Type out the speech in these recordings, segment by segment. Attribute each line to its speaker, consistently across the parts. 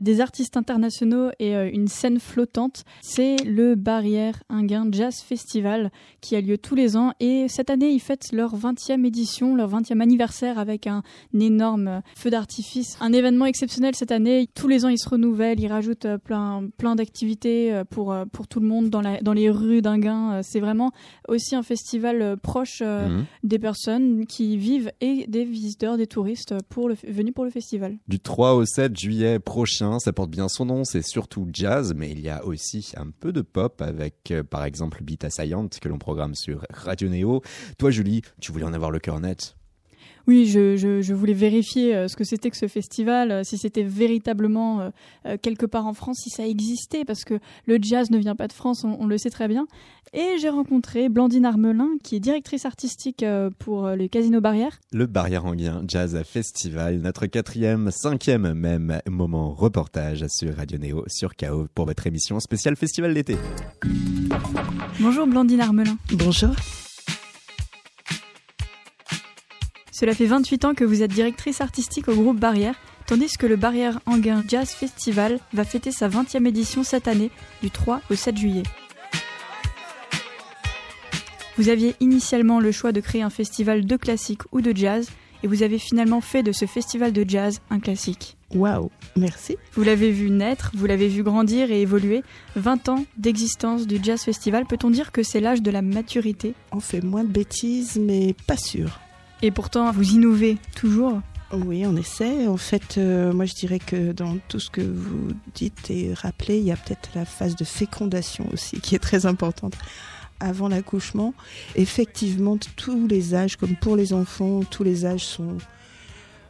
Speaker 1: des artistes internationaux et euh, une scène flottante. C'est le Barrière Inguin Jazz Festival qui a lieu tous les ans et cette année ils fêtent leur 20e édition, leur 20e anniversaire avec un, énorme feu d'artifice. Un événement exceptionnel cette année. Tous les ans ils se renouvellent, ils rajoutent euh, plein, plein d'activités euh, pour, pour tout le monde dans, la, dans les rues d'Inguin. C'est vraiment aussi un festival proche mhm. des personnes qui vivent et des visiteurs, des touristes pour le, venus pour le festival.
Speaker 2: Du 3 au 7 juillet prochain ça porte bien son nom, c'est surtout jazz, mais il y a aussi un peu de pop avec euh, par exemple Beat Assaillant que l'on programme sur Radio Neo. Toi Julie, tu voulais en avoir le cœur net
Speaker 1: oui, je, voulais vérifier euh, ce que c'était que ce festival, euh, si c'était véritablement quelque part en France, si ça existait, parce que le jazz ne vient pas de France, on, le sait très bien. Et j'ai rencontré Blandine Armelin, qui est directrice artistique pour le Casino Barrière.
Speaker 2: Le Barrière Anguien Jazz Festival, notre quatrième, cinquième même moment reportage sur Radio Néo, sur KO, pour votre émission spéciale Festival d'été.
Speaker 1: Bonjour Blandine Armelin.
Speaker 3: Bonjour.
Speaker 1: Cela fait 28 ans que vous êtes directrice artistique au groupe Barrière, tandis que le Barrière Anguin Jazz Festival va fêter sa 20e édition cette année, du 3 au 7 juillet. Vous aviez initialement le choix de créer un festival de classique ou de jazz, et vous avez finalement fait de ce festival de jazz un classique.
Speaker 3: Waouh, merci.
Speaker 1: Vous l'avez vu naître, vous l'avez vu grandir et évoluer. 20 ans d'existence du Jazz Festival, peut-on dire que c'est l'âge de la maturité?
Speaker 3: On fait moins de bêtises, mais pas sûr.
Speaker 1: Et pourtant, vous innovez toujours
Speaker 3: oui, on essaie. En fait, euh, moi je dirais que dans tout ce que vous dites et rappelez, il y a peut-être la phase de fécondation aussi qui est très importante avant l'accouchement. Effectivement, tous les âges, comme pour les enfants, tous les âges sont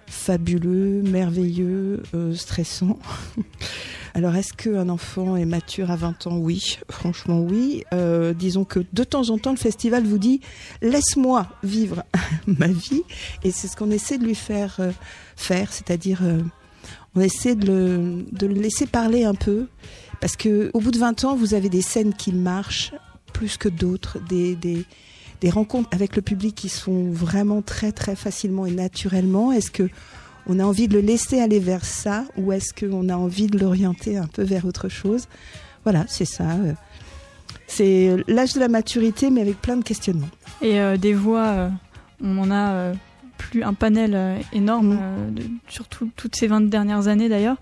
Speaker 3: fabuleux, merveilleux, euh, stressants. Alors, est-ce qu'un enfant est mature à 20 ans? Oui, franchement oui. Euh, disons que de temps en temps, le festival vous dit laisse-moi vivre ma vie, et c'est ce qu'on essaie de lui faire euh, faire, c'est-à-dire on essaie de le, de le, laisser parler un peu, parce que au bout de 20 ans, vous avez des scènes qui marchent plus que d'autres, des, des des rencontres avec le public qui sont vraiment très très facilement et naturellement. Est-ce que on a envie de le laisser aller vers ça ou est-ce qu'on a envie de l'orienter un peu vers autre chose? Voilà, c'est ça. Euh. C'est l'âge de la maturité, mais avec plein de questionnements.
Speaker 1: Et euh, des voix, euh, on en a plus un panel énorme, mm. surtout toutes ces 20 dernières années d'ailleurs.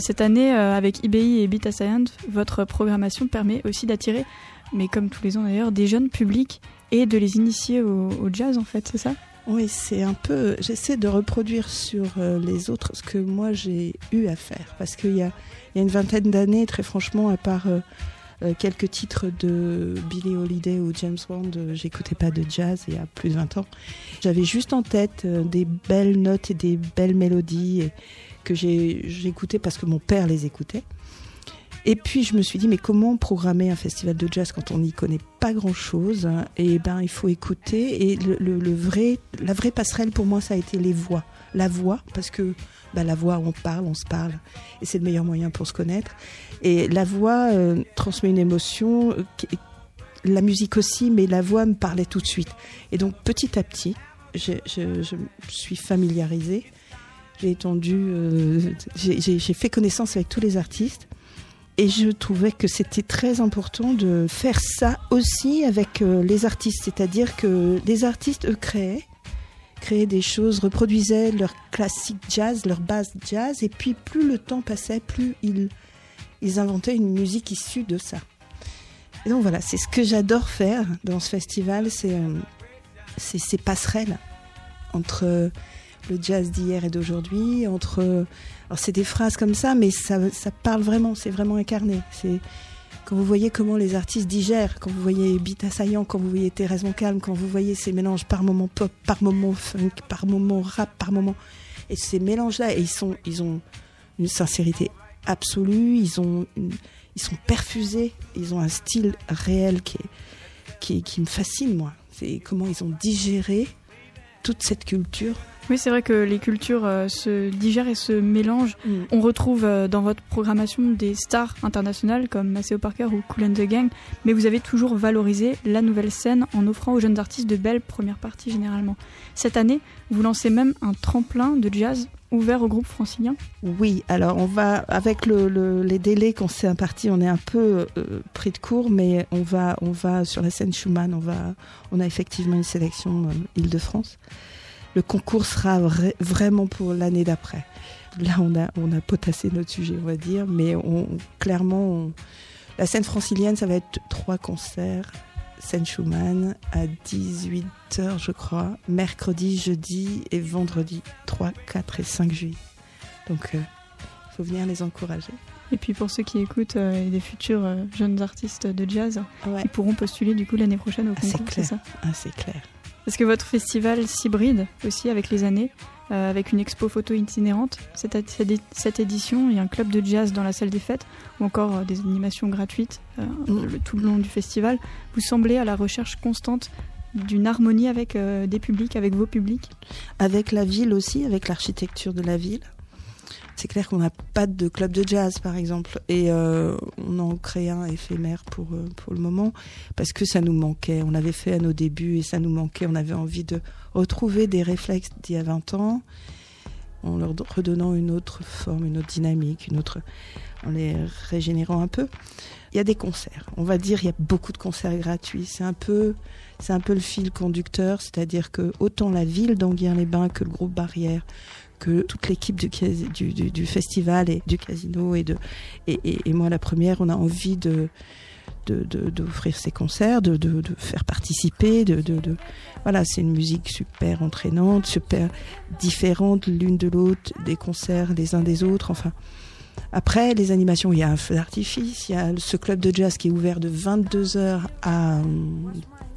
Speaker 1: cette année, avec IBI et Beat Science, votre programmation permet aussi d'attirer, mais comme tous les ans d'ailleurs, des jeunes publics et de les initier au jazz en fait, c'est ça?
Speaker 3: Oui, c'est un peu. J'essaie de reproduire sur euh, les autres ce que moi j'ai eu à faire. Parce qu'il y a, y a, une vingtaine d'années, très franchement, à part euh, euh, quelques titres de Billie Holiday ou James Bond, j'écoutais pas de jazz il y a plus de 20 ans. J'avais juste en tête des belles notes et des belles mélodies que j'écoutais parce que mon père les écoutait. Et puis je me suis dit, mais comment programmer un festival de jazz quand on n'y connaît pas grand-chose Et ben, il faut écouter. Et le, vrai, la vraie passerelle pour moi, ça a été les voix. La voix, parce que ben, la voix, on parle, on se parle, et c'est le meilleur moyen pour se connaître. Et la voix euh, transmet une émotion, euh, la musique aussi, mais la voix me parlait tout de suite. Et donc petit à petit, je, je, suis familiarisée. J'ai étendu, euh, j'ai fait connaissance avec tous les artistes. Et je trouvais que c'était très important de faire ça aussi avec euh, les artistes, c'est-à-dire que les artistes, eux, créaient, créaient des choses, reproduisaient leur classique jazz, leur base jazz, et puis plus le temps passait, plus ils, ils inventaient une musique issue de ça. Et donc voilà, c'est ce que j'adore faire dans ce festival, c'est euh, ces passerelles entre le jazz d'hier et d'aujourd'hui, entre alors c'est des phrases comme ça, mais ça, parle vraiment, c'est vraiment incarné. C'est quand vous voyez comment les artistes digèrent, quand vous voyez Beat Assaillant, quand vous voyez Thérèse Moncalme, quand vous voyez ces mélanges par moment pop, par moment funk, par moment rap, par moment, et ces mélanges-là, et ils ont une sincérité absolue, ils ont, ils sont perfusés, ils ont un style réel qui, qui me fascine moi. C'est comment ils ont digéré toute cette culture
Speaker 1: oui, c'est vrai que les cultures euh, se digèrent et se mélangent. Mm. On retrouve euh, dans votre programmation des stars internationales comme Maceo Parker ou Cool and the Gang, mais vous avez toujours valorisé la nouvelle scène en offrant aux jeunes artistes de belles premières parties généralement. Cette année, vous lancez même un tremplin de jazz ouvert au groupe francilien
Speaker 3: Oui, alors on va, avec le, les délais qu'on s'est impartis, on est un peu euh, pris de court, mais on va, on va sur la scène Schumann, on, va, on a effectivement une sélection euh, Île-de-France. Le concours sera vraiment pour l'année d'après. Là, on a, on a potassé notre sujet, on va dire, mais on, clairement, la scène francilienne, ça va être trois concerts scène Schumann à 18h, je crois, mercredi, jeudi et vendredi 3, 4 et 5 juillet. Donc, il euh, faut venir les encourager.
Speaker 1: Et puis pour ceux qui écoutent euh, des futurs euh, jeunes artistes de jazz, ils pourront postuler du coup l'année prochaine au ah, concours,
Speaker 3: c'est
Speaker 1: ça?
Speaker 3: Ah, C'est clair.
Speaker 1: Parce que votre festival s'hybride aussi avec les années. Euh, avec une expo photo itinérante. Cette, édition, il y a un club de jazz dans la salle des fêtes ou encore euh, des animations gratuites euh, tout le long du festival. Vous semblez à la recherche constante d'une harmonie avec des publics, avec vos publics
Speaker 3: Avec la ville aussi, avec l'architecture de la ville. C'est clair qu'on n'a pas de club de jazz, par exemple, et euh, on en crée un éphémère pour, euh, pour le moment, parce que ça nous manquait. On l'avait fait à nos débuts et ça nous manquait. On avait envie de retrouver des réflexes d'il y a 20 ans, en leur redonnant une autre forme, une autre dynamique, une autre, en les régénérant un peu. Il y a des concerts. On va dire, il y a beaucoup de concerts gratuits. C'est un peu, c'est un peu le fil conducteur, c'est-à-dire que autant la ville d'Anguien-les-Bains que le groupe Barrière, toute l'équipe du, festival et du casino et, de, moi la première, on a envie de d'offrir ces concerts, de, de, faire participer, de, de, voilà, c'est une musique super entraînante, super différente l'une de l'autre, des concerts les uns des autres, enfin. Après, les animations, il y a un feu d'artifice, il y a ce club de jazz qui est ouvert de 22h à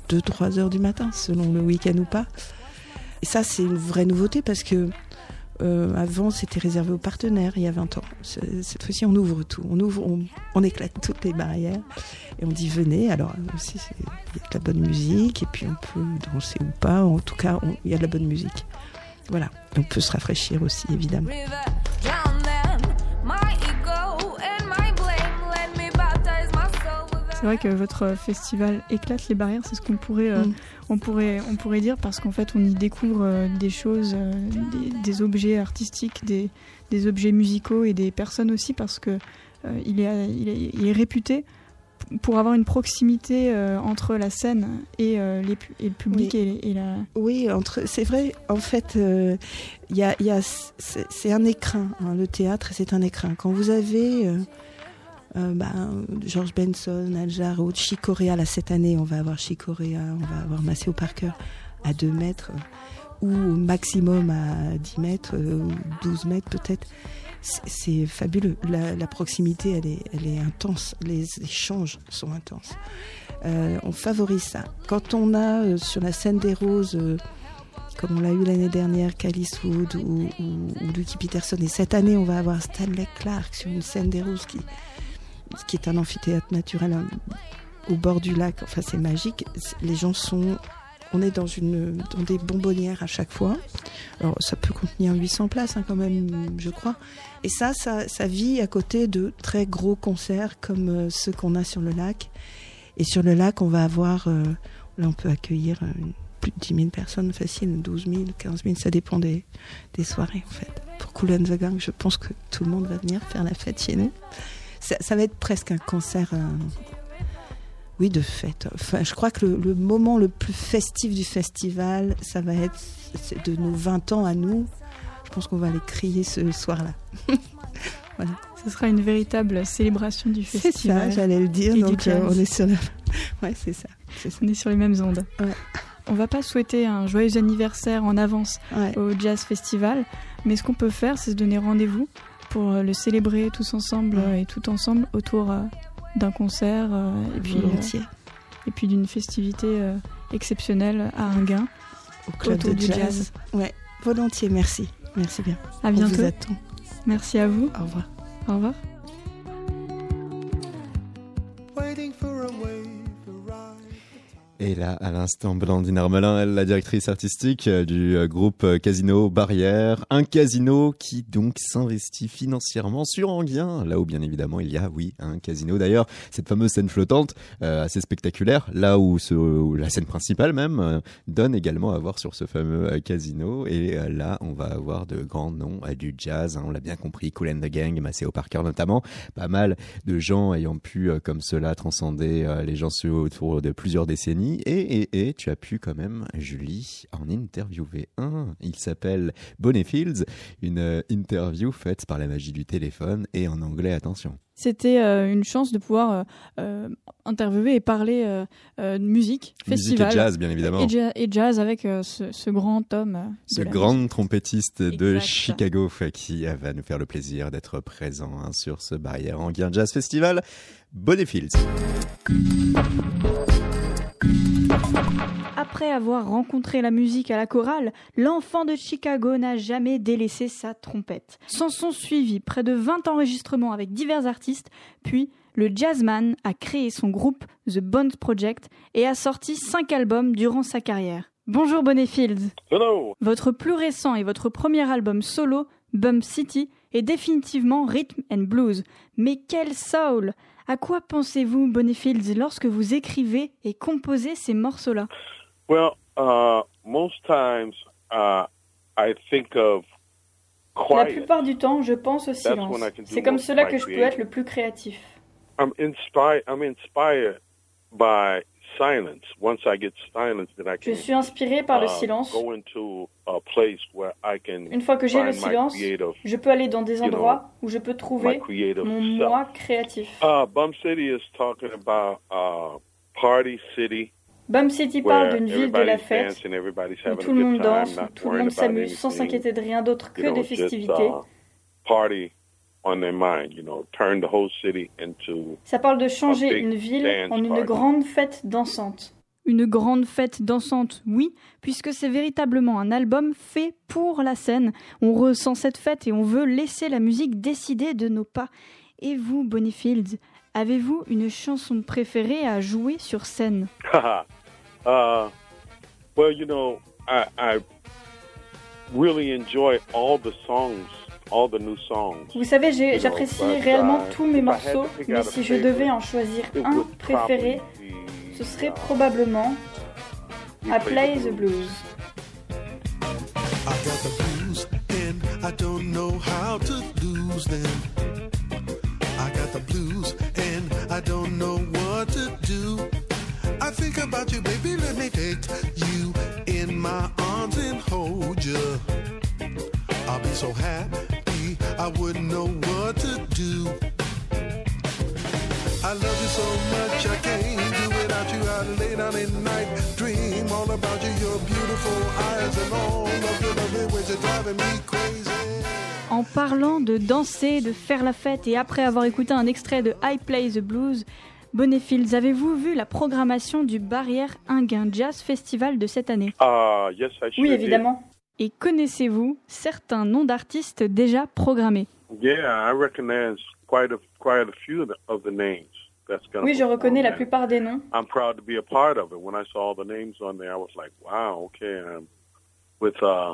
Speaker 3: 2-3h du matin, selon le week-end ou pas. Et ça, c'est une vraie nouveauté parce que euh, avant, c'était réservé aux partenaires il y a 20 ans. Cette fois-ci, on ouvre tout. On ouvre, on, éclate toutes les barrières et on dit venez. Alors aussi, il y a de la bonne musique et puis on peut danser ou pas. En tout cas, il y a de la bonne musique. Voilà. On peut se rafraîchir aussi, évidemment.
Speaker 1: C'est vrai que votre festival éclate les barrières, c'est ce qu'on pourrait, euh, mm. on pourrait, on pourrait dire, parce qu'en fait, on y découvre euh, des choses, euh, des, objets artistiques, des, des, objets musicaux et des personnes aussi, parce que il, est, il, est, réputé pour avoir une proximité entre la scène et, les, et le public
Speaker 3: oui.
Speaker 1: et, la.
Speaker 3: Oui, entre, c'est vrai. En fait, il y a, y a c'est, un écrin. Hein, le théâtre, c'est un écrin. Quand vous avez euh, bah, George Benson, Al Jarreau, Chicorea. Là, cette année, on va avoir Chicorea, on va avoir Maceo Parker à 2 mètres ou au maximum à 10 mètres, 12 euh, mètres peut-être. C'est fabuleux. La, proximité, elle est, intense. Les échanges sont intenses. Euh, on favorise ça. Quand on a sur la scène des roses comme on l'a eu l'année dernière, Calice Wood ou, ou, ou, Lucky Peterson. Et cette année, on va avoir Stanley Clark sur une scène des roses qui, qui est un amphithéâtre naturel hein, au bord du lac. Enfin, c'est magique. Les gens sont. On est dans, une, dans des bonbonnières à chaque fois. Alors, ça peut contenir 800 places hein, quand même, je crois. Et ça, ça, vit à côté de très gros concerts comme euh, ceux qu'on a sur le lac. Et sur le lac, on va avoir. Euh, là, on peut accueillir euh, plus de 10 000 personnes facile, 12 000, 15 000, ça dépend des, des soirées en fait. Pour Cool and the Gang, je pense que tout le monde va venir faire la fête chez nous ça, va être presque un concert. Euh, oui, de fête. Enfin, je crois que le, moment le plus festif du festival, ça va être de nos 20 ans à nous. Je pense qu'on va aller crier ce soir-là.
Speaker 1: voilà. Ce sera une véritable célébration du festival.
Speaker 3: C'est ça, j'allais le dire. Donc, euh, on est sur ouais, c'est ça,
Speaker 1: On est sur les mêmes ondes. Ouais. On va pas souhaiter un joyeux anniversaire en avance au Jazz Festival, mais ce qu'on peut faire, c'est se donner rendez-vous pour euh, le célébrer tous ensemble euh, et tout ensemble autour euh, d'un concert et puis, et puis d'une festivité exceptionnelle à Inguin
Speaker 3: au club de jazz. jazz. Ouais, volontiers, merci. Merci bien.
Speaker 1: À bientôt.
Speaker 3: On
Speaker 1: Merci à vous.
Speaker 3: Au revoir.
Speaker 1: Au revoir.
Speaker 2: Et là, à l'instant, Blandine Armelin, elle, la directrice artistique euh, du euh, groupe euh, Casino Barrière. Un casino qui donc s'investit financièrement sur Anguien, là où bien évidemment il y a, oui, un casino. D'ailleurs, cette fameuse scène flottante, assez spectaculaire, là où, la scène principale même donne également à voir sur ce fameux casino. Et là, on va avoir de grands noms du jazz, hein, on l'a bien compris, Cool and the Gang, Maceo Parker notamment. Pas mal de gens ayant pu, comme cela, transcender les gens autour de plusieurs décennies et, et, tu as pu quand même, Julie, en interviewer un. Il s'appelle Bonnie Fields, une euh, interview faite par la magie du téléphone et en anglais, attention.
Speaker 1: C'était euh, une chance de pouvoir euh, interviewer et parler de musique, festival.
Speaker 2: Musique et jazz, bien évidemment.
Speaker 1: Et, jazz avec ce, grand homme.
Speaker 2: Ce grand trompettiste de Chicago qui va nous faire le plaisir d'être présent hein, sur ce Barrière Anguien Jazz Festival. Bonnie Fields.
Speaker 1: Après avoir rencontré la musique à la chorale, l'enfant de Chicago n'a jamais délaissé sa trompette. S'en sont suivis près de 20 enregistrements avec divers artistes, puis le jazzman a créé son groupe The Bones Project et a sorti 5 albums durant sa carrière. Bonjour Bonnefield.
Speaker 4: Hello.
Speaker 1: Votre plus récent et votre premier album solo, Bump City, est définitivement rhythm and blues. Mais quel soul À quoi pensez-vous, Bonnefield, lorsque vous écrivez et composez ces morceaux-là
Speaker 4: Well, uh, most times uh, I think of
Speaker 1: La plupart du temps, je pense au silence. C'est comme cela que je peux être le plus créatif.
Speaker 4: I'm inspired. I'm inspired by silence. Once I get silence, then I can,
Speaker 1: je suis inspiré par le uh, silence.
Speaker 4: Go into a place where I can
Speaker 1: Une fois que j'ai le silence, je peux aller dans des endroits où je peux trouver mon moi créatif.
Speaker 4: Uh, Bum City is talking about uh, party city.
Speaker 1: Bum City parle d'une ville de la fête où tout le monde danse, où tout le monde s'amuse sans s'inquiéter de rien d'autre que des festivités.
Speaker 4: Uh,
Speaker 1: Ça parle de changer une ville en une grande fête dansante. Une grande fête dansante, oui, puisque c'est véritablement un album fait pour la scène. On ressent cette fête et on veut laisser la musique décider de nos pas. Et vous, Bonnie avez-vous une chanson préférée à jouer sur scène?
Speaker 4: Uh, Well, you know, I, I really enjoy all the songs. All the new songs.
Speaker 1: Vous savez, j'apprécie réellement uh, tous mes morceaux, mais si je devais en choisir un préféré, ce serait probablement I Play the Blues. I got the blues and I don't know how to lose them. I got the blues and I don't know what to do. I think about you, baby. Let me take you in my arms and hold you. I'll be so happy, I wouldn't know what to do. I love you so much, I can't do without you. I lay down at night, dream all about you, your beautiful eyes and all of your lovely ways are driving me crazy. En parlant de danser, de faire la fête et après avoir écouté un extrait de I Play the Blues, Bonnefields, avez-vous vu la programmation du Barrière Inguin Jazz Festival de cette année?
Speaker 4: Uh,
Speaker 1: Oui, évidemment. Et connaissez-vous certains noms d'artistes déjà programmés?
Speaker 4: Yeah, I recognize quite a, quite a few of the names.
Speaker 1: Oui, je reconnais la plupart des noms.
Speaker 4: I'm proud to be a part of it. When I saw all the names on there, I was like, wow, okay. Um,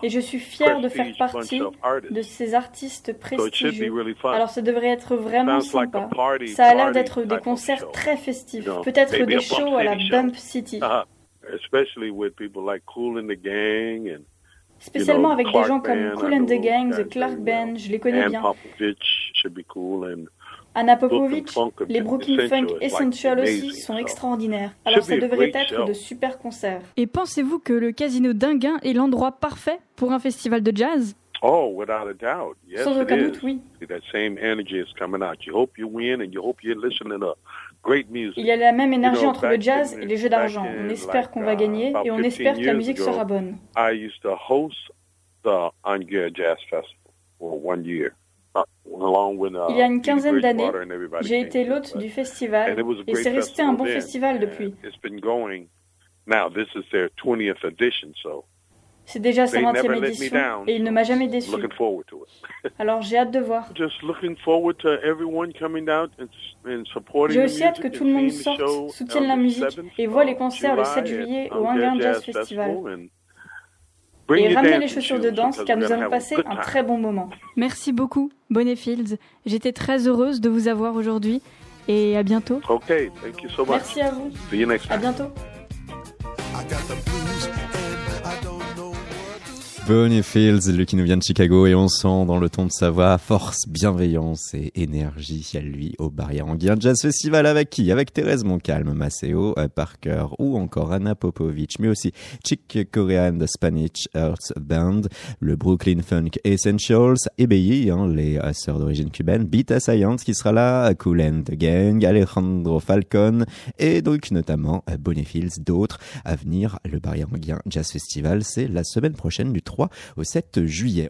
Speaker 1: et je suis fier de faire partie de ces artistes prestigieux. Alors ça devrait être vraiment sympa. Ça a l'air d'être des concerts très festifs, peut-être des shows à la Bump City. Spécialement avec des gens comme Cool and the Gang, The Clark Band, je les connais bien. Anna Popovic, les Brooklyn Funk Essential aussi sont extraordinaires. Alors ça devrait être de super concerts. Et pensez-vous que le Casino d'Inguin est l'endroit parfait pour un festival de jazz?
Speaker 4: Oh, without a doubt. Yes,
Speaker 1: Sans aucun doute, oui. Il y a la même énergie entre le jazz et les jeux d'argent. On espère qu'on va gagner et on espère que la musique sera bonne.
Speaker 4: I used to host the Jazz Festival for one year. Uh,
Speaker 1: Il y a une quinzaine d'années, j'ai été l'hôte du festival et c'est resté un bon festival depuis. C'est déjà sa
Speaker 4: They
Speaker 1: 20e
Speaker 4: never let me
Speaker 1: édition et il ne m'a jamais déçu.
Speaker 4: Looking forward to it.
Speaker 1: Alors j'ai hâte de voir.
Speaker 4: Just looking forward to everyone coming out and, and supporting
Speaker 1: J'ai
Speaker 4: the
Speaker 1: aussi hâte que
Speaker 4: music
Speaker 1: tout le
Speaker 4: and
Speaker 1: monde sorte, soutienne
Speaker 4: on
Speaker 1: la
Speaker 4: the
Speaker 1: musique
Speaker 4: 7th
Speaker 1: et voit les
Speaker 4: of
Speaker 1: concerts le 7
Speaker 4: July
Speaker 1: juillet
Speaker 4: at
Speaker 1: au
Speaker 4: Hangar
Speaker 1: Hangar Jazz Festival. Et
Speaker 4: your
Speaker 1: ramenez les chaussures de danse
Speaker 4: because
Speaker 1: car
Speaker 4: we're
Speaker 1: nous allons
Speaker 4: have a
Speaker 1: passer
Speaker 4: good
Speaker 1: un
Speaker 4: time.
Speaker 1: très bon moment. Merci beaucoup, Bonnet Fields. J'étais très heureuse de vous avoir aujourd'hui et à bientôt. Merci à vous.
Speaker 4: See you next
Speaker 1: À
Speaker 4: time.
Speaker 1: bientôt.
Speaker 2: Bonnie Fields, lui qui nous vient de Chicago, et on sent dans le ton de sa voix force, bienveillance et énergie à lui au Barrière Anguien Jazz Festival avec qui? Avec Thérèse Moncalme, Maceo euh, Parker ou encore Anna Popovic, mais aussi Chick Corean The Spanish Earth Band, le Brooklyn Funk Essentials, EBI, hein, les euh, sœurs d'origine cubaine, Beta Science qui sera là, Cool and Gang, Alejandro Falcon et donc notamment euh, Bonnie Fields, d'autres à venir. Le Barrière Anguien Jazz Festival, c'est la semaine prochaine du 3 au 7 juillet.